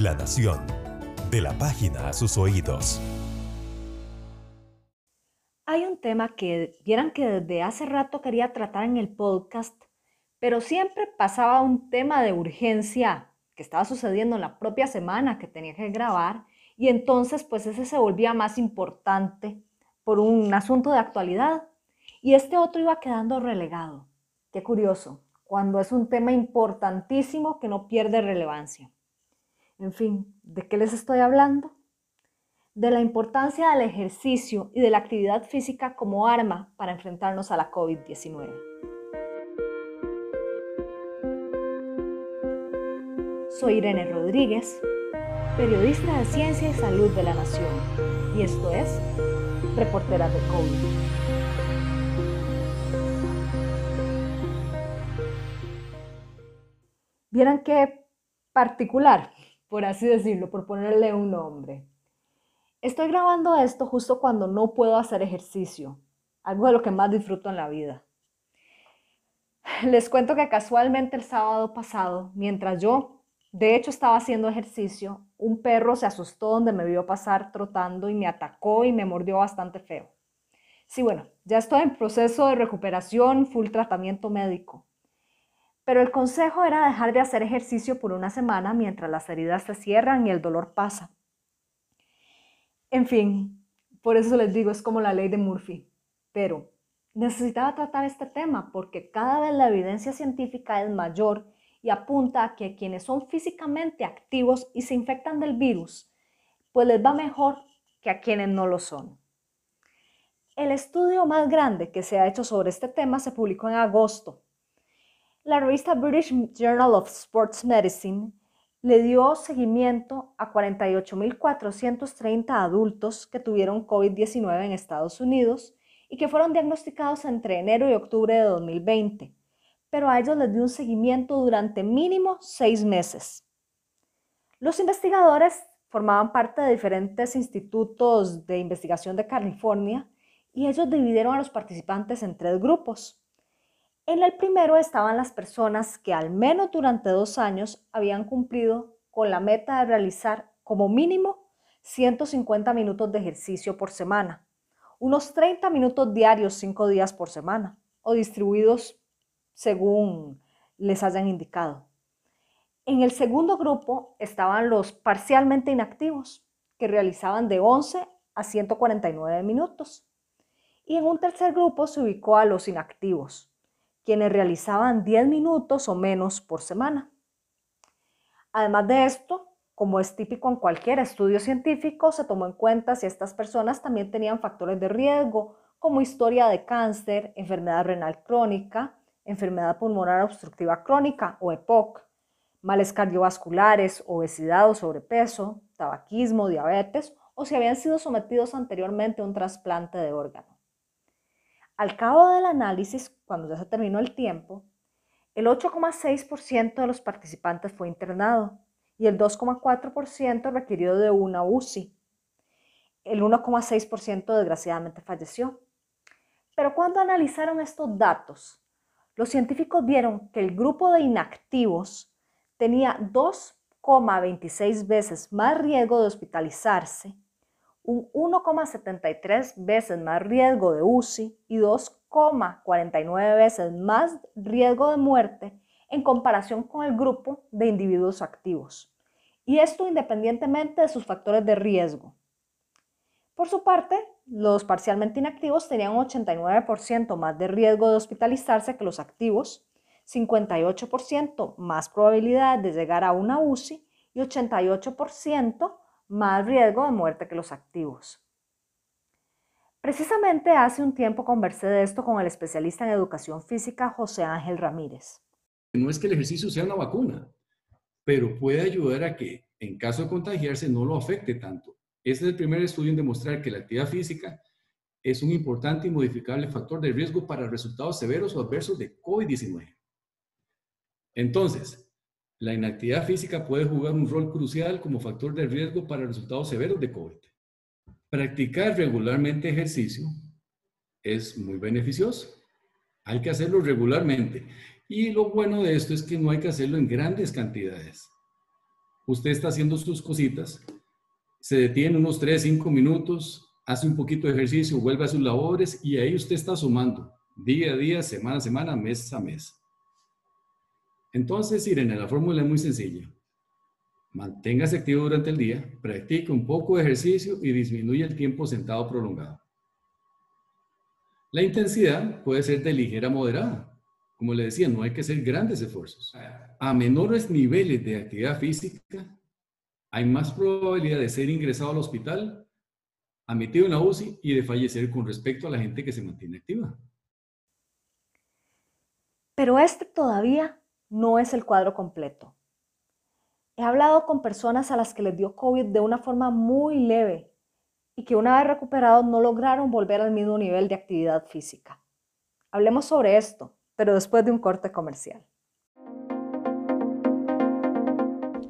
La Nación. De la página a sus oídos. Hay un tema que vieran que desde hace rato quería tratar en el podcast, pero siempre pasaba un tema de urgencia que estaba sucediendo en la propia semana que tenía que grabar y entonces pues ese se volvía más importante por un asunto de actualidad y este otro iba quedando relegado. Qué curioso, cuando es un tema importantísimo que no pierde relevancia. En fin, ¿de qué les estoy hablando? De la importancia del ejercicio y de la actividad física como arma para enfrentarnos a la COVID-19. Soy Irene Rodríguez, periodista de Ciencia y Salud de la Nación, y esto es Reporteras de COVID. Vieran qué particular por así decirlo, por ponerle un nombre. Estoy grabando esto justo cuando no puedo hacer ejercicio, algo de lo que más disfruto en la vida. Les cuento que casualmente el sábado pasado, mientras yo, de hecho, estaba haciendo ejercicio, un perro se asustó donde me vio pasar trotando y me atacó y me mordió bastante feo. Sí, bueno, ya estoy en proceso de recuperación, full tratamiento médico. Pero el consejo era dejar de hacer ejercicio por una semana mientras las heridas se cierran y el dolor pasa. En fin, por eso les digo, es como la ley de Murphy. Pero necesitaba tratar este tema porque cada vez la evidencia científica es mayor y apunta a que quienes son físicamente activos y se infectan del virus, pues les va mejor que a quienes no lo son. El estudio más grande que se ha hecho sobre este tema se publicó en agosto la revista British Journal of Sports Medicine le dio seguimiento a 48.430 adultos que tuvieron COVID-19 en Estados Unidos y que fueron diagnosticados entre enero y octubre de 2020, pero a ellos les dio un seguimiento durante mínimo seis meses. Los investigadores formaban parte de diferentes institutos de investigación de California y ellos dividieron a los participantes en tres grupos. En el primero estaban las personas que al menos durante dos años habían cumplido con la meta de realizar como mínimo 150 minutos de ejercicio por semana, unos 30 minutos diarios cinco días por semana o distribuidos según les hayan indicado. En el segundo grupo estaban los parcialmente inactivos, que realizaban de 11 a 149 minutos. Y en un tercer grupo se ubicó a los inactivos, quienes realizaban 10 minutos o menos por semana. Además de esto, como es típico en cualquier estudio científico, se tomó en cuenta si estas personas también tenían factores de riesgo, como historia de cáncer, enfermedad renal crónica, enfermedad pulmonar obstructiva crónica o EPOC, males cardiovasculares, obesidad o sobrepeso, tabaquismo, diabetes o si habían sido sometidos anteriormente a un trasplante de órgano. Al cabo del análisis, cuando ya se terminó el tiempo, el 8,6% de los participantes fue internado y el 2,4% requirió de una UCI. El 1,6% desgraciadamente falleció. Pero cuando analizaron estos datos, los científicos vieron que el grupo de inactivos tenía 2,26 veces más riesgo de hospitalizarse un 1,73 veces más riesgo de UCI y 2,49 veces más riesgo de muerte en comparación con el grupo de individuos activos. Y esto independientemente de sus factores de riesgo. Por su parte, los parcialmente inactivos tenían un 89% más de riesgo de hospitalizarse que los activos, 58% más probabilidad de llegar a una UCI y 88% más riesgo de muerte que los activos. Precisamente hace un tiempo conversé de esto con el especialista en educación física José Ángel Ramírez. No es que el ejercicio sea una vacuna, pero puede ayudar a que en caso de contagiarse no lo afecte tanto. Este es el primer estudio en demostrar que la actividad física es un importante y modificable factor de riesgo para resultados severos o adversos de COVID-19. Entonces, la inactividad física puede jugar un rol crucial como factor de riesgo para resultados severos de COVID. Practicar regularmente ejercicio es muy beneficioso. Hay que hacerlo regularmente. Y lo bueno de esto es que no hay que hacerlo en grandes cantidades. usted está haciendo sus cositas, se detiene unos 3, 5 minutos, hace un poquito de ejercicio, vuelve a sus labores y ahí usted está sumando día a día, semana a semana, mes a mes. Entonces, Irene, la fórmula es muy sencilla. Manténgase activo durante el día, practique un poco de ejercicio y disminuye el tiempo sentado prolongado. La intensidad puede ser de ligera a moderada. Como le decía, no hay que hacer grandes esfuerzos. A menores niveles de actividad física, hay más probabilidad de ser ingresado al hospital, admitido en la UCI y de fallecer con respecto a la gente que se mantiene activa. Pero este todavía no es el cuadro completo. He hablado con personas a las que les dio COVID de una forma muy leve y que una vez recuperados no lograron volver al mismo nivel de actividad física. Hablemos sobre esto, pero después de un corte comercial.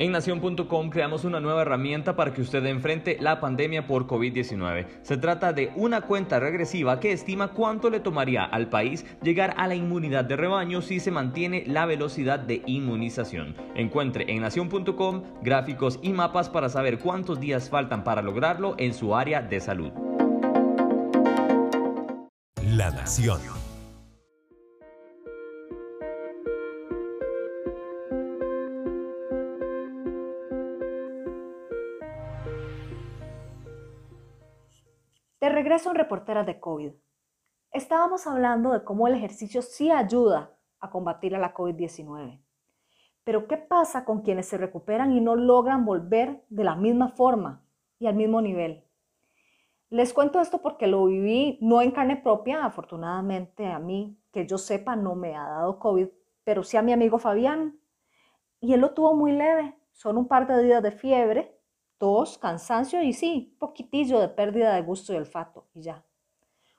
En nación.com creamos una nueva herramienta para que usted enfrente la pandemia por COVID-19. Se trata de una cuenta regresiva que estima cuánto le tomaría al país llegar a la inmunidad de rebaño si se mantiene la velocidad de inmunización. Encuentre en nación.com gráficos y mapas para saber cuántos días faltan para lograrlo en su área de salud. La Nación. Regreso en Reporteras de COVID. Estábamos hablando de cómo el ejercicio sí ayuda a combatir a la COVID-19. Pero ¿qué pasa con quienes se recuperan y no logran volver de la misma forma y al mismo nivel? Les cuento esto porque lo viví no en carne propia, afortunadamente a mí, que yo sepa, no me ha dado COVID, pero sí a mi amigo Fabián. Y él lo tuvo muy leve, son un par de días de fiebre, tos, cansancio y sí, poquitillo de pérdida de gusto y olfato y ya.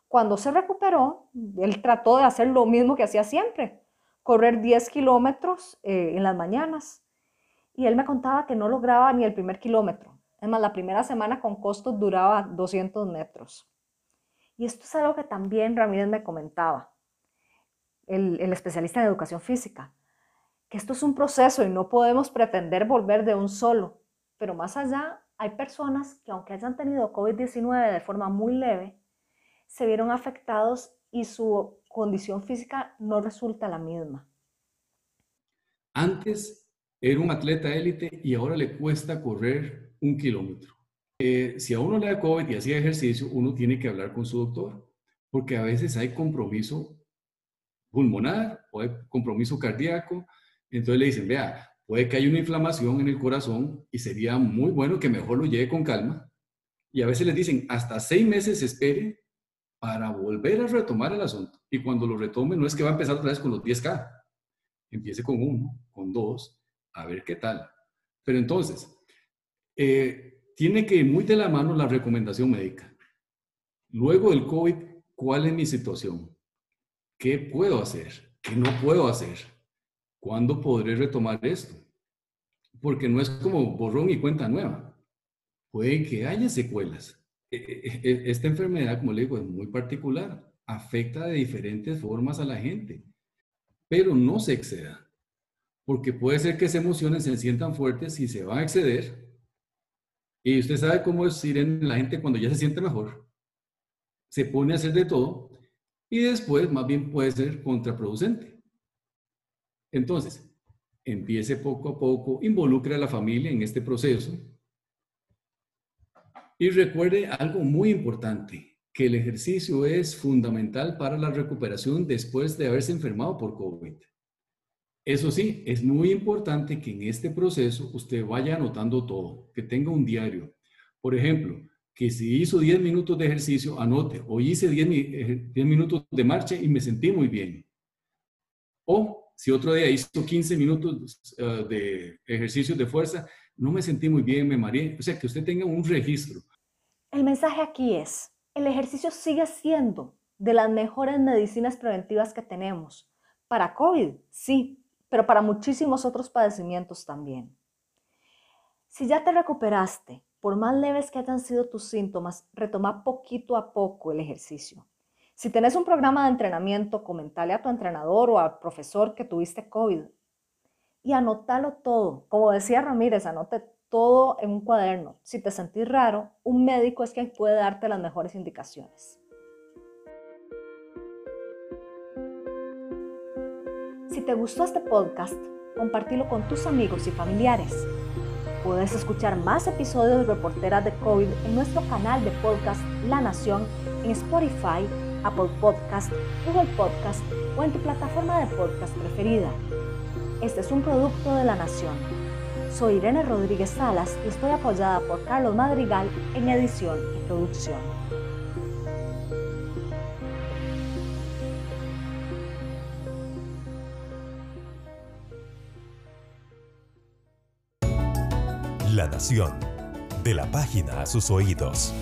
Cuando se recuperó, él trató de hacer lo mismo que hacía siempre, correr 10 kilómetros eh, en las mañanas. Y él me contaba que no lograba ni el primer kilómetro. Es la primera semana con costos duraba 200 metros. Y esto es algo que también Ramírez me comentaba, el, el especialista en educación física, que esto es un proceso y no podemos pretender volver de un solo. Pero más allá, hay personas que aunque hayan tenido COVID-19 de forma muy leve, se vieron afectados y su condición física no resulta la misma. Antes era un atleta élite y ahora le cuesta correr un kilómetro. Eh, si a uno le da COVID y hacía ejercicio, uno tiene que hablar con su doctor, porque a veces hay compromiso pulmonar o hay compromiso cardíaco. Entonces le dicen, vea, puede que haya una inflamación en el corazón y sería muy bueno que mejor lo lleve con calma. Y a veces les dicen, hasta seis meses espere para volver a retomar el asunto. Y cuando lo retome, no es que va a empezar otra vez con los 10K. Empiece con uno, con dos, a ver qué tal. Pero entonces, eh, tiene que ir muy de la mano la recomendación médica. Luego del COVID, ¿cuál es mi situación? ¿Qué puedo hacer? ¿Qué no puedo hacer? ¿Cuándo podré retomar esto? Porque no es como borrón y cuenta nueva. Puede que haya secuelas. E, e, e, esta enfermedad, como le digo, es muy particular. Afecta de diferentes formas a la gente. Pero no se exceda. Porque puede ser que esas emociones se sientan fuertes y se van a exceder. Y usted sabe cómo es en la gente cuando ya se siente mejor. Se pone a hacer de todo y después más bien puede ser contraproducente. Entonces, empiece poco a poco, involucre a la familia en este proceso y recuerde algo muy importante, que el ejercicio es fundamental para la recuperación después de haberse enfermado por COVID. Eso sí, es muy importante que en este proceso usted vaya anotando todo, que tenga un diario. Por ejemplo, que si hizo 10 minutos de ejercicio, anote, hoy hice 10, 10 minutos de marcha y me sentí muy bien. O si otro día hizo 15 minutos eh, de ejercicios de fuerza, no me sentí muy bien, me mareé. O sea, que usted tenga un registro. El mensaje aquí es, el ejercicio sigue siendo de las mejores medicinas preventivas que tenemos. Para COVID, sí, pero para muchísimos otros padecimientos también. Si ya te recuperaste, por más leves que hayan sido tus síntomas, retoma poquito a poco el ejercicio. Si tenés un programa de entrenamiento, comentale a tu entrenador o al profesor que tuviste COVID. y anótalo todo. Como decía Ramírez, anote todo en un cuaderno. Si te sentís raro, un médico es quien puede darte las mejores indicaciones. Si te gustó este podcast, compartilo con tus amigos y familiares. Puedes escuchar más episodios de Reporteras de COVID en nuestro canal de podcast La Nación en Spotify, Apple Podcast, Google Podcast o en tu plataforma de podcast preferida. Este es un producto de La Nación. Soy Irene Rodríguez Salas y estoy apoyada por Carlos Madrigal en edición y producción. La Nación. De la página a sus oídos.